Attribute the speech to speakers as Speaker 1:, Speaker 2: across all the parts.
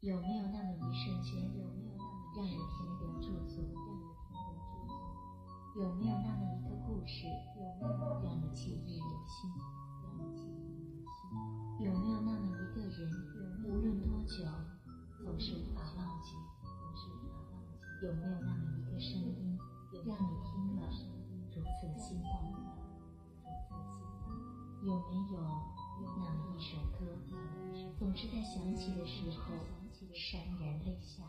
Speaker 1: 有没有那么一瞬间，有没有那么让你停留驻足，让你停留驻足？有没有那么一个故事，有没有让你记忆犹新，让你记忆犹新？有没有那么一个人，无论多久，总是无法忘记，总是无法忘记？有没有那么一个声音，让你听了如此心动，如此心动？有没有那么一首歌，总是在想起的时候？潸然泪下。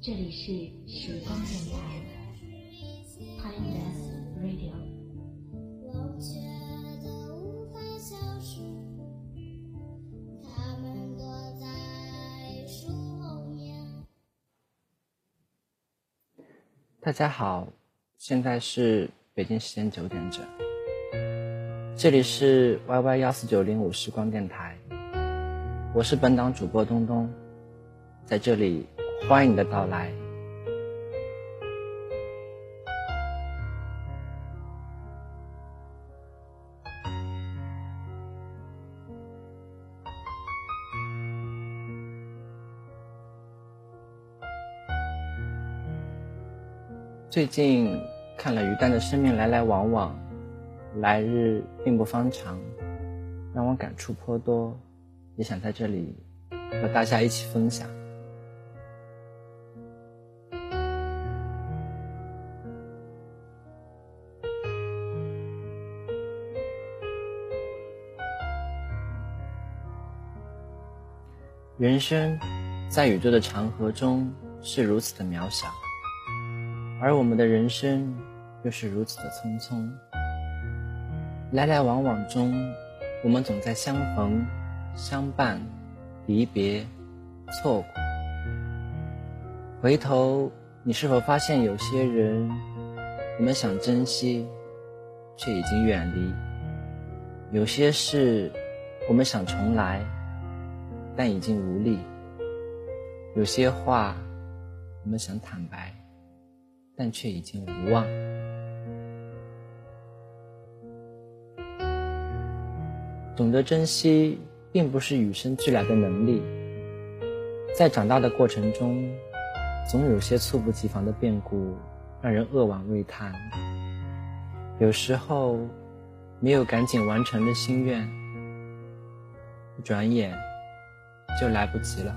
Speaker 1: 这里是时光电台，Timeless Radio。
Speaker 2: 大家好，现在是北京时间九点整。这里是 Y Y 幺四九零五时光电台，我是本档主播东东，在这里欢迎你的到来。最近看了于丹的《生命来来往往》。来日并不方长，让我感触颇多，也想在这里和大家一起分享。人生在宇宙的长河中是如此的渺小，而我们的人生又是如此的匆匆。来来往往中，我们总在相逢、相伴、离别、错过。回头，你是否发现有些人，我们想珍惜，却已经远离；有些事，我们想重来，但已经无力；有些话，我们想坦白，但却已经无望。懂得珍惜，并不是与生俱来的能力，在长大的过程中，总有些猝不及防的变故，让人扼腕未叹。有时候，没有赶紧完成的心愿，一转眼就来不及了。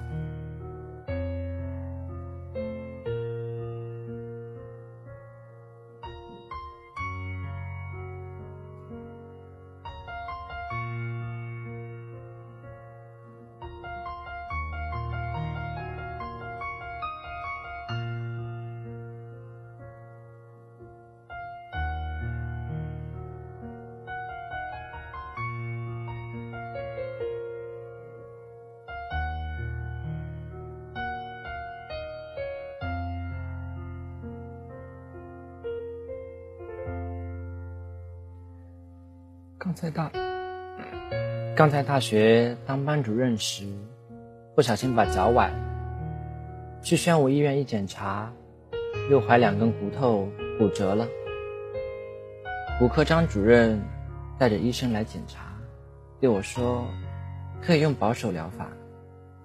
Speaker 2: 在大刚在大学当班主任时，不小心把脚崴了。去宣武医院一检查，右踝两根骨头骨折了。骨科张主任带着医生来检查，对我说：“可以用保守疗法，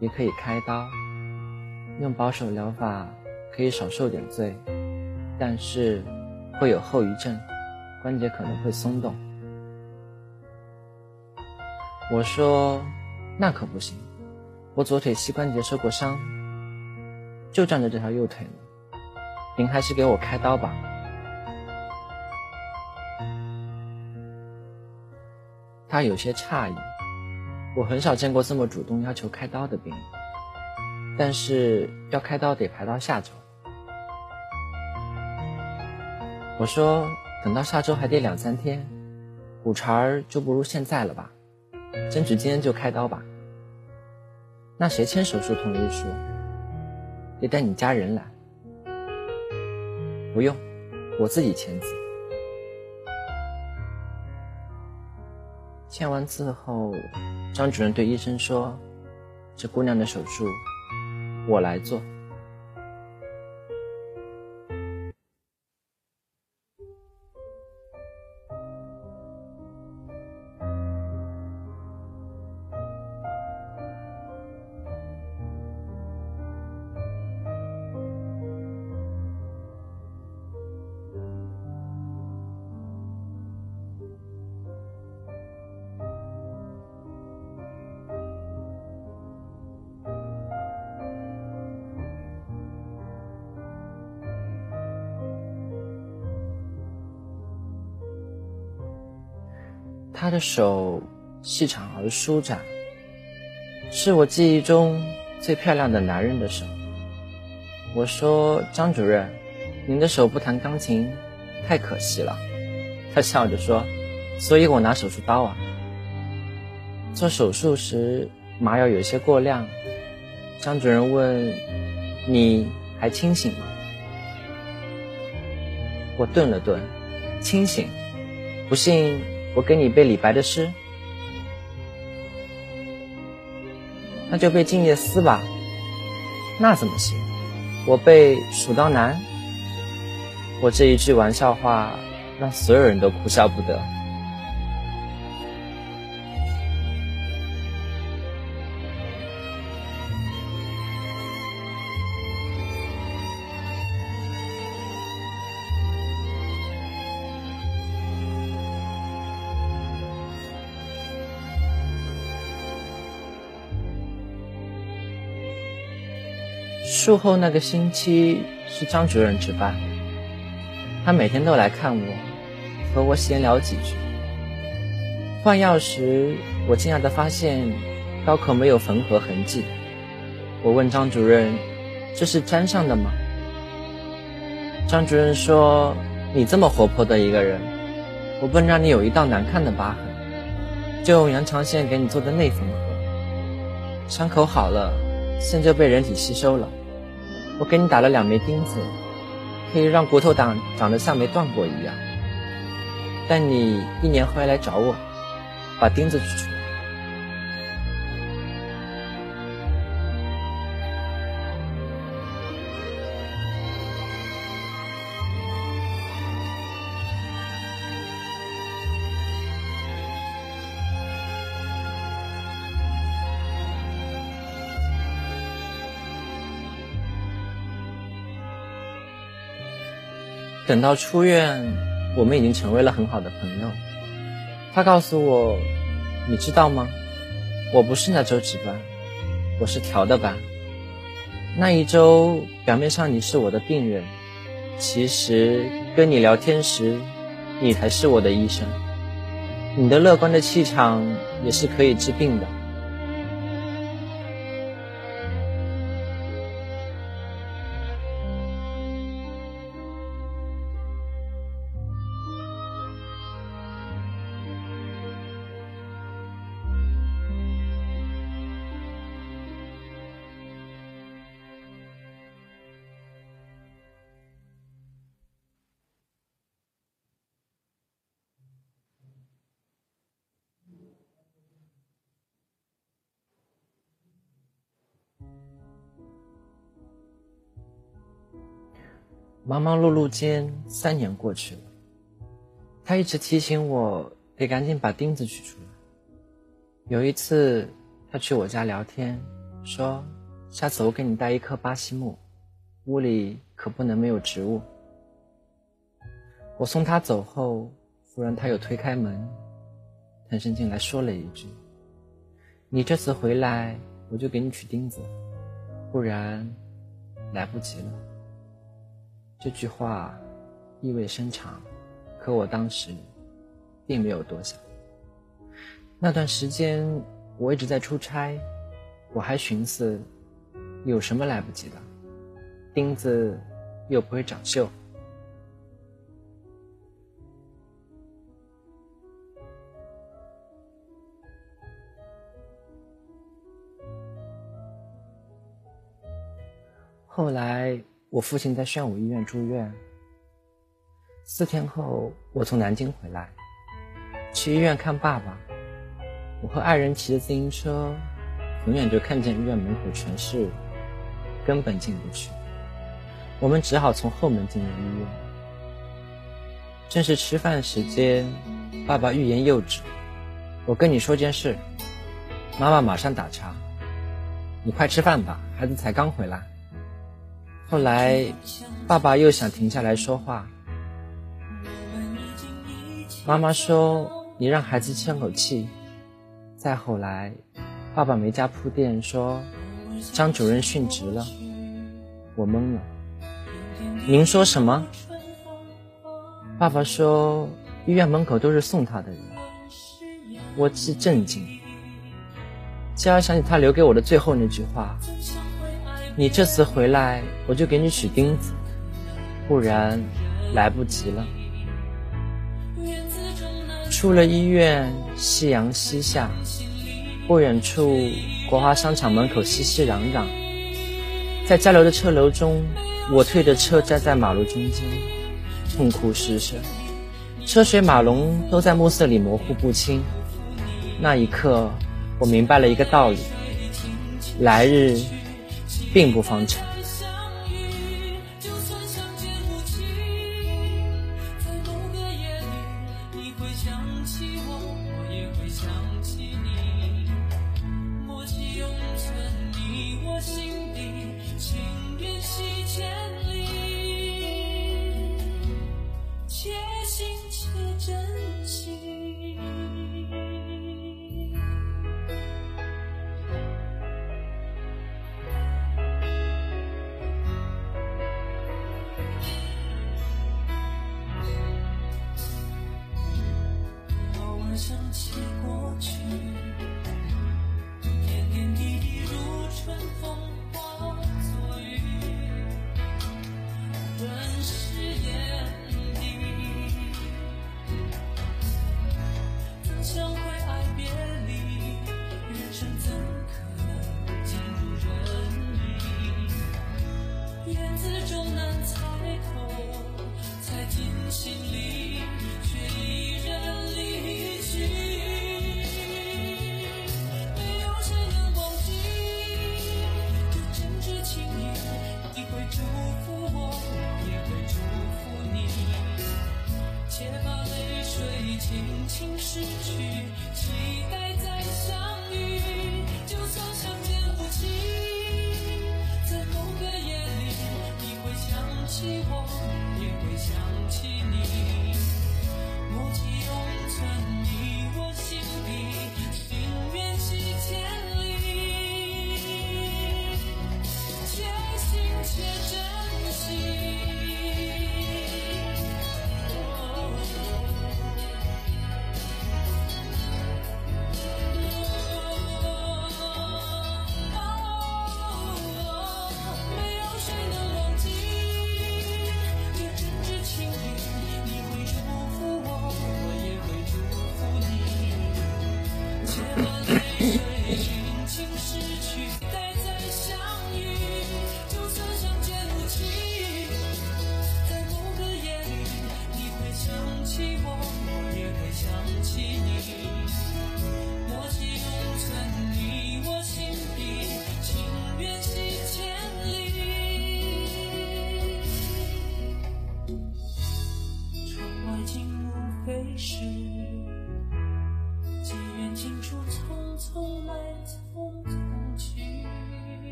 Speaker 2: 也可以开刀。用保守疗法可以少受点罪，但是会有后遗症，关节可能会松动。”我说：“那可不行，我左腿膝关节受过伤，就仗着这条右腿呢。您还是给我开刀吧。”他有些诧异，我很少见过这么主动要求开刀的病人，但是要开刀得排到下周。我说：“等到下周还得两三天，骨茬儿就不如现在了吧。”争取今天就开刀吧。那谁签手术同意书？得带你家人来。不用，我自己签字。签完字后，张主任对医生说：“这姑娘的手术，我来做。”他的手细长而舒展，是我记忆中最漂亮的男人的手。我说：“张主任，您的手不弹钢琴，太可惜了。”他笑着说：“所以我拿手术刀啊。”做手术时麻药有些过量，张主任问：“你还清醒吗？”我顿了顿，清醒。不信，我给你背李白的诗。那就背《静夜思》吧。那怎么行？我背《蜀道难》。我这一句玩笑话，让所有人都哭笑不得。术后那个星期是张主任值班，他每天都来看我，和我闲聊几句。换药时，我惊讶地发现刀口没有缝合痕迹。我问张主任：“这是粘上的吗？”张主任说：“你这么活泼的一个人，我不能让你有一道难看的疤痕，就用羊肠线给你做的内缝合。伤口好了，线就被人体吸收了。”我给你打了两枚钉子，可以让骨头长长得像没断过一样。但你一年后来找我，把钉子取出来。等到出院，我们已经成为了很好的朋友。他告诉我：“你知道吗？我不是那周值班，我是调的班。那一周，表面上你是我的病人，其实跟你聊天时，你才是我的医生。你的乐观的气场也是可以治病的。”忙忙碌碌间，三年过去了。他一直提醒我得赶紧把钉子取出来。有一次，他去我家聊天，说：“下次我给你带一棵巴西木，屋里可不能没有植物。”我送他走后，忽然他又推开门，探身进来说了一句：“你这次回来，我就给你取钉子，不然来不及了。”这句话意味深长，可我当时并没有多想。那段时间我一直在出差，我还寻思有什么来不及的，钉子又不会长锈。后来。我父亲在宣武医院住院，四天后我从南京回来，去医院看爸爸。我和爱人骑着自行车，很远就看见医院门口全是人，根本进不去。我们只好从后门进了医院。正是吃饭时间，爸爸欲言又止。我跟你说件事，妈妈马上打岔，你快吃饭吧，孩子才刚回来。后来，爸爸又想停下来说话。妈妈说：“你让孩子喘口气。”再后来，爸爸没加铺垫说：“张主任殉职了。”我懵了。您说什么？爸爸说：“医院门口都是送他的人。”
Speaker 3: 我既震惊，继而想起他留给我的最后那句话：“你这次回来，我就给你取钉子，不然来不及了。”出了医院，夕阳西下，不远处国华商场门口熙熙攘攘，在交流的车流中，我推着车站在马路中间，痛哭失声，车水马龙都在暮色里模糊不清。那一刻，我明白了一个道理：来日并不方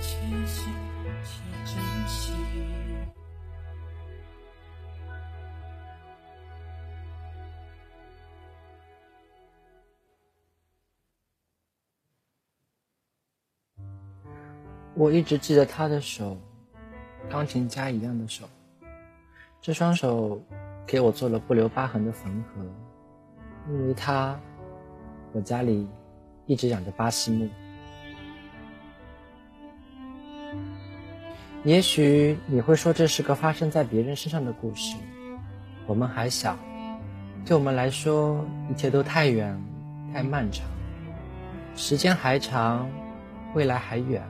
Speaker 3: 长。我一直记得他的手，钢琴家一样的手。这双手给我做了不留疤痕的缝合，因为他，我家里一直养着巴西木。也许你会说这是个发生在别人身上的故事，我们还小，对我们来说一切都太远、太漫长，时间还长，未来还远。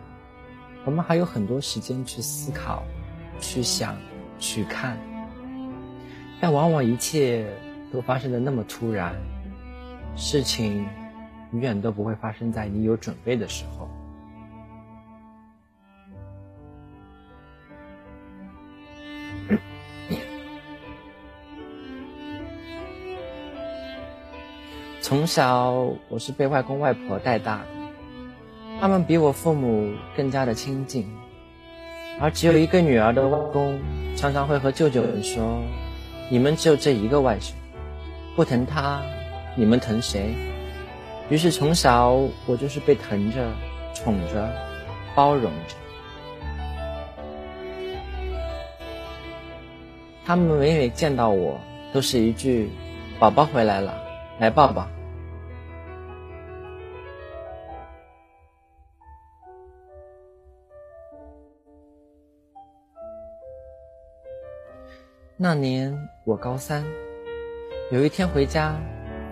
Speaker 3: 我们还有很多时间去思考、去想、去看，但往往一切都发生的那么突然，事情永远都不会发生在你有准备的时候。从小我是被外公外婆带大的。他们比我父母更加的亲近，而只有一个女儿的外公常常会和舅舅们说：“你们只有这一个外甥，不疼他，你们疼谁？”
Speaker 2: 于是从小我就是被疼着、宠着、包容着。他们每每见到我，都是一句“宝宝回来了，来抱抱”。那年我高三，有一天回家，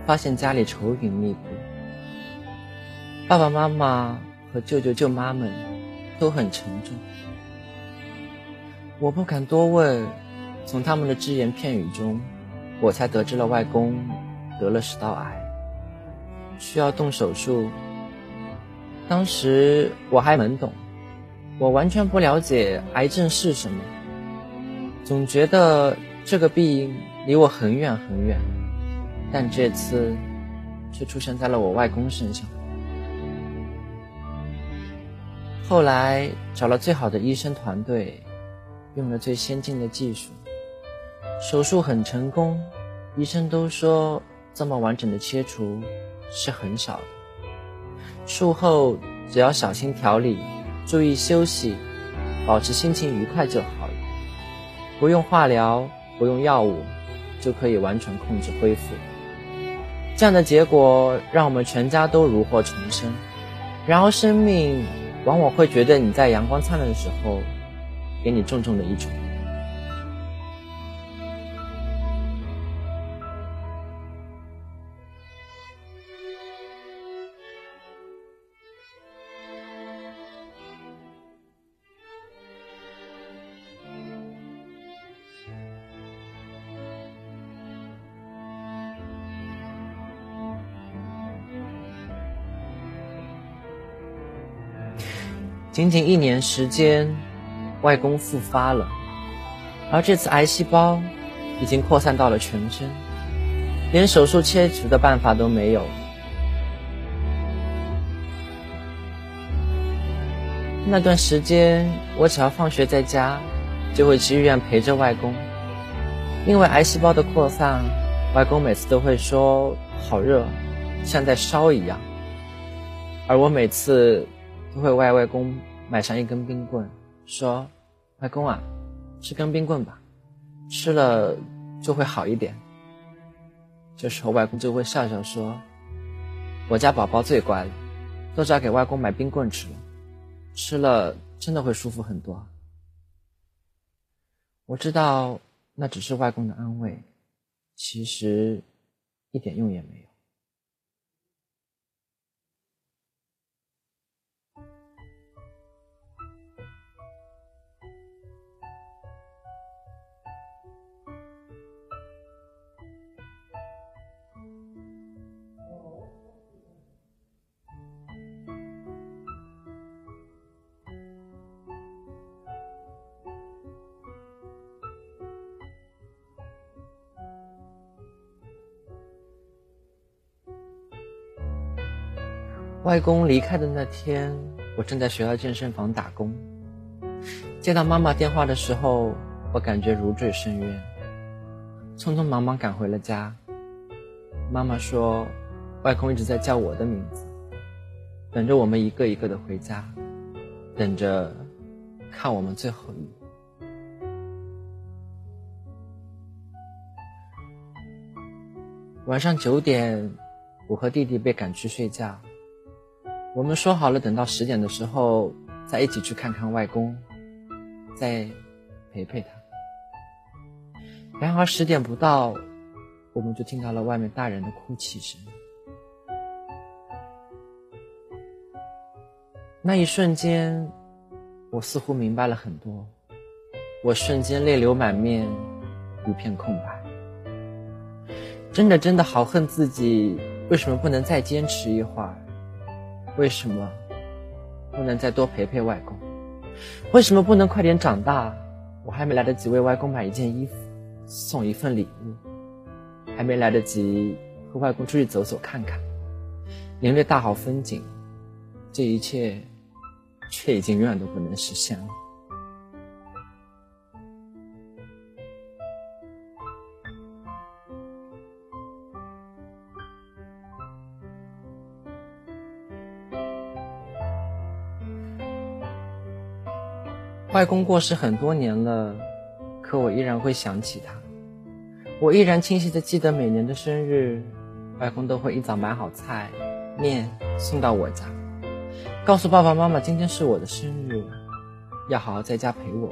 Speaker 2: 发现家里愁云密布，爸爸妈妈和舅舅舅妈们都很沉重。我不敢多问，从他们的只言片语中，我才得知了外公得了食道癌，需要动手术。当时我还懵懂，我完全不了解癌症是什么。总觉得这个病离我很远很远，但这次却出现在了我外公身上。后来找了最好的医生团队，用了最先进的技术，手术很成功。医生都说这么完整的切除是很少的，术后只要小心调理，注意休息，保持心情愉快就好。不用化疗，不用药物，就可以完全控制恢复。这样的结果让我们全家都如获重生。然而，生命往往会觉得你在阳光灿烂的时候，给你重重的一拳。仅仅一年时间，外公复发了，而这次癌细胞已经扩散到了全身，连手术切除的办法都没有。那段时间，我只要放学在家，就会去医院陪着外公。因为癌细胞的扩散，外公每次都会说好热，像在烧一样，而我每次。就会为外公买上一根冰棍，说：“外公啊，吃根冰棍吧，吃了就会好一点。”这时候外公就会笑笑说：“我家宝宝最乖了，都知道给外公买冰棍吃了，吃了真的会舒服很多。”我知道那只是外公的安慰，其实一点用也没有。外公离开的那天，我正在学校健身房打工。接到妈妈电话的时候，我感觉如坠深渊，匆匆忙忙赶回了家。妈妈说，外公一直在叫我的名字，等着我们一个一个的回家，等着看我们最后一。晚上九点，我和弟弟被赶去睡觉。我们说好了，等到十点的时候再一起去看看外公，再陪陪他。然而十点不到，我们就听到了外面大人的哭泣声。那一瞬间，我似乎明白了很多，我瞬间泪流满面，一片空白。真的真的好恨自己，为什么不能再坚持一会儿？为什么不能再多陪陪外公？为什么不能快点长大？我还没来得及为外公买一件衣服，送一份礼物，还没来得及和外公出去走走看看，领略大好风景，这一切却已经永远都不能实现了。外公过世很多年了，可我依然会想起他。我依然清晰的记得每年的生日，外公都会一早买好菜、面送到我家，告诉爸爸妈妈今天是我的生日，要好好在家陪我。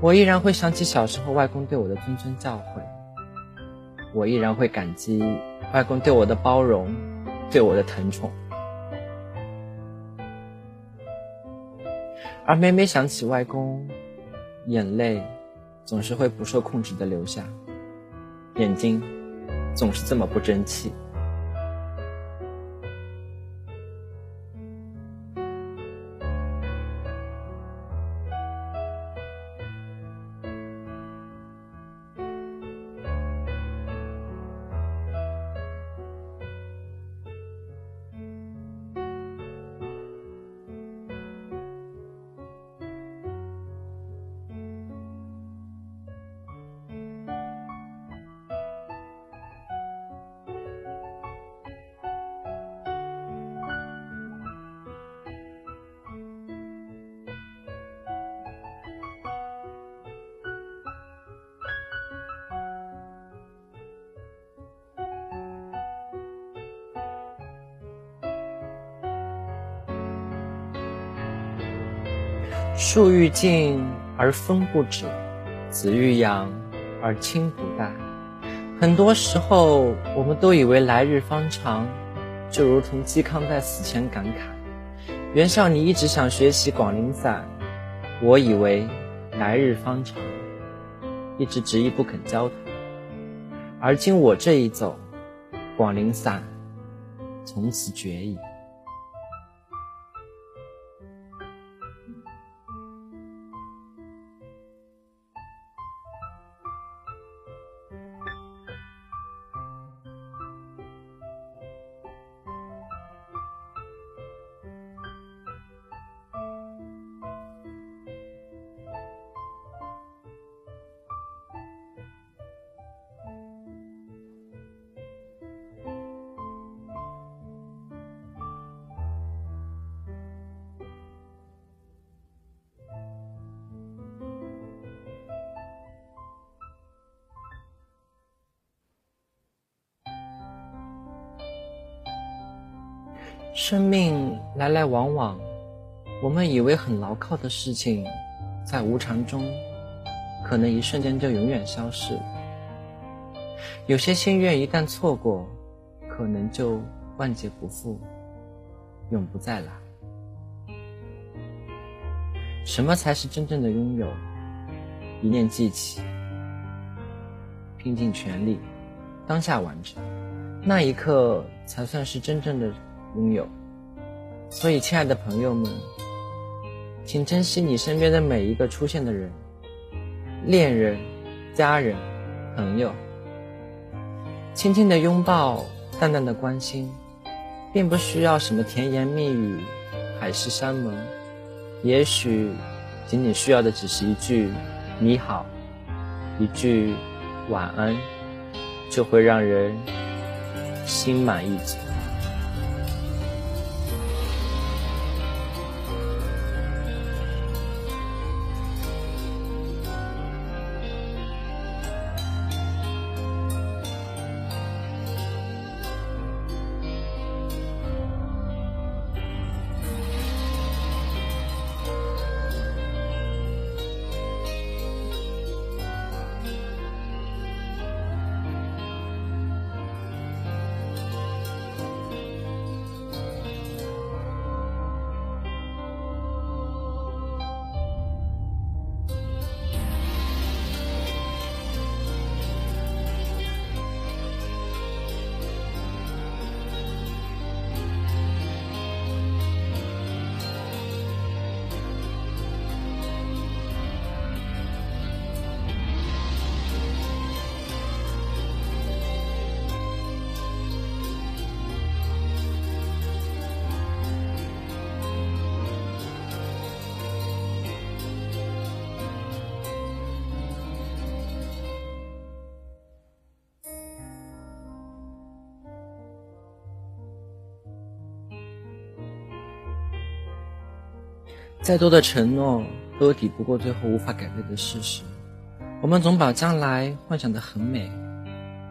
Speaker 2: 我依然会想起小时候外公对我的谆谆教诲，我依然会感激外公对我的包容，对我的疼宠。而每每想起外公，眼泪总是会不受控制的流下，眼睛总是这么不争气。树欲静而风不止，子欲养而亲不待。很多时候，我们都以为来日方长，就如同嵇康在死前感慨：“袁绍，你一直想学习广陵散，我以为来日方长，一直执意不肯教他。而今我这一走，广陵散从此绝矣。”生命来来往往，我们以为很牢靠的事情，在无常中，可能一瞬间就永远消逝。有些心愿一旦错过，可能就万劫不复，永不再来。什么才是真正的拥有？一念记起，拼尽全力，当下完成，那一刻才算是真正的。拥有，所以，亲爱的朋友们，请珍惜你身边的每一个出现的人，恋人、家人、朋友，轻轻的拥抱，淡淡的关心，并不需要什么甜言蜜语、海誓山盟，也许仅仅需要的只是一句“你好”，一句“晚安”，就会让人心满意足。再多的承诺都抵不过最后无法改变的事实。我们总把将来幻想得很美，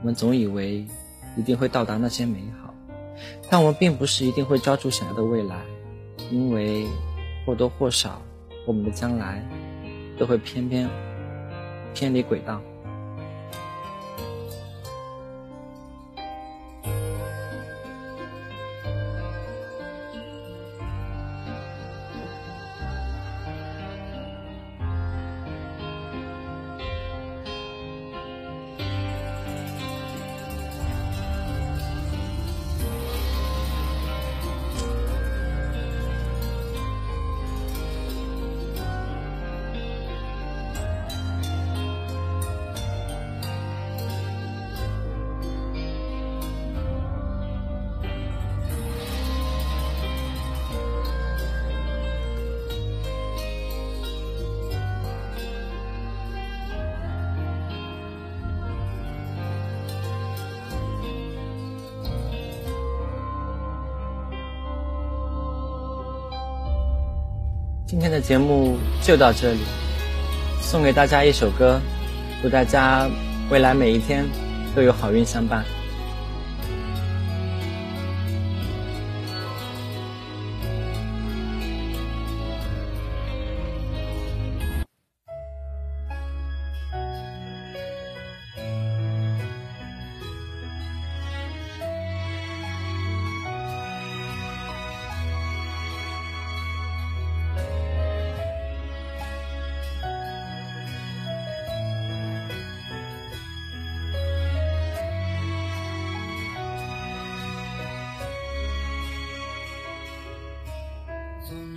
Speaker 2: 我们总以为一定会到达那些美好，但我们并不是一定会抓住想要的未来，因为或多或少，我们的将来都会偏偏偏离轨道。今天的节目就到这里，送给大家一首歌，祝大家未来每一天都有好运相伴。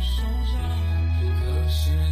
Speaker 3: 受伤，可是。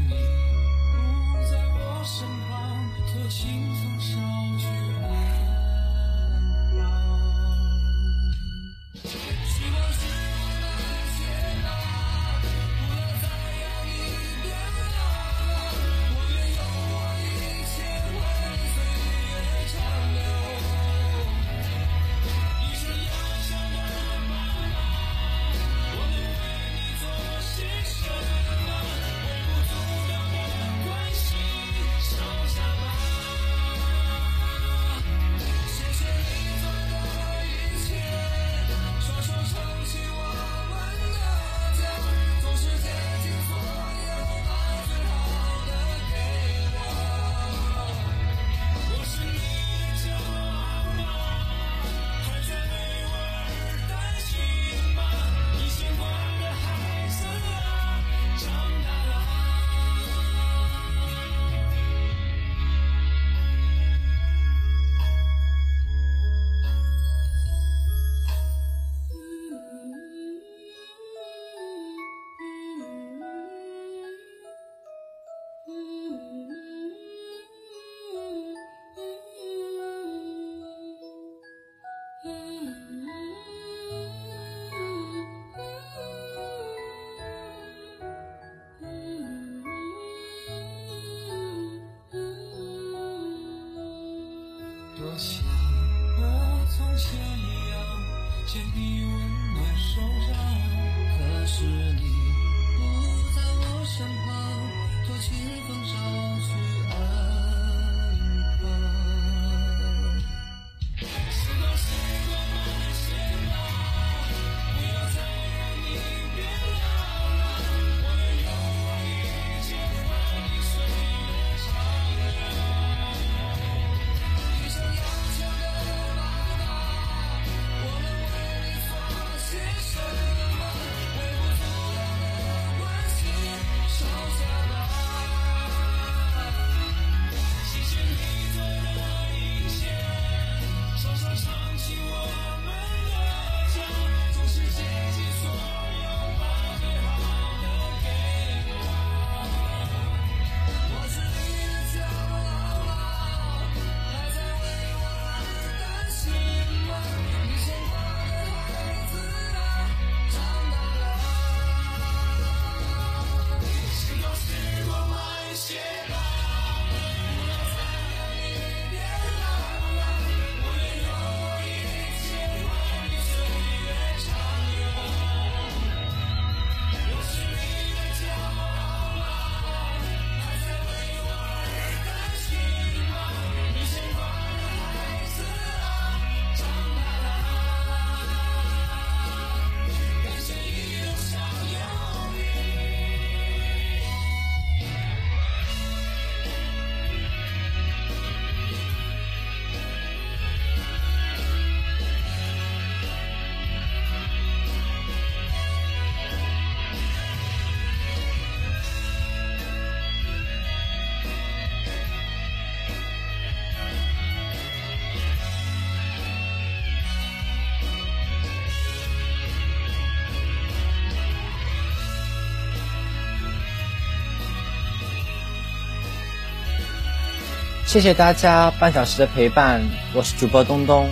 Speaker 2: 谢谢大家半小时的陪伴，我是主播东东，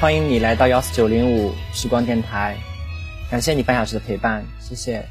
Speaker 2: 欢迎你来到幺四九零五时光电台，感谢你半小时的陪伴，谢谢。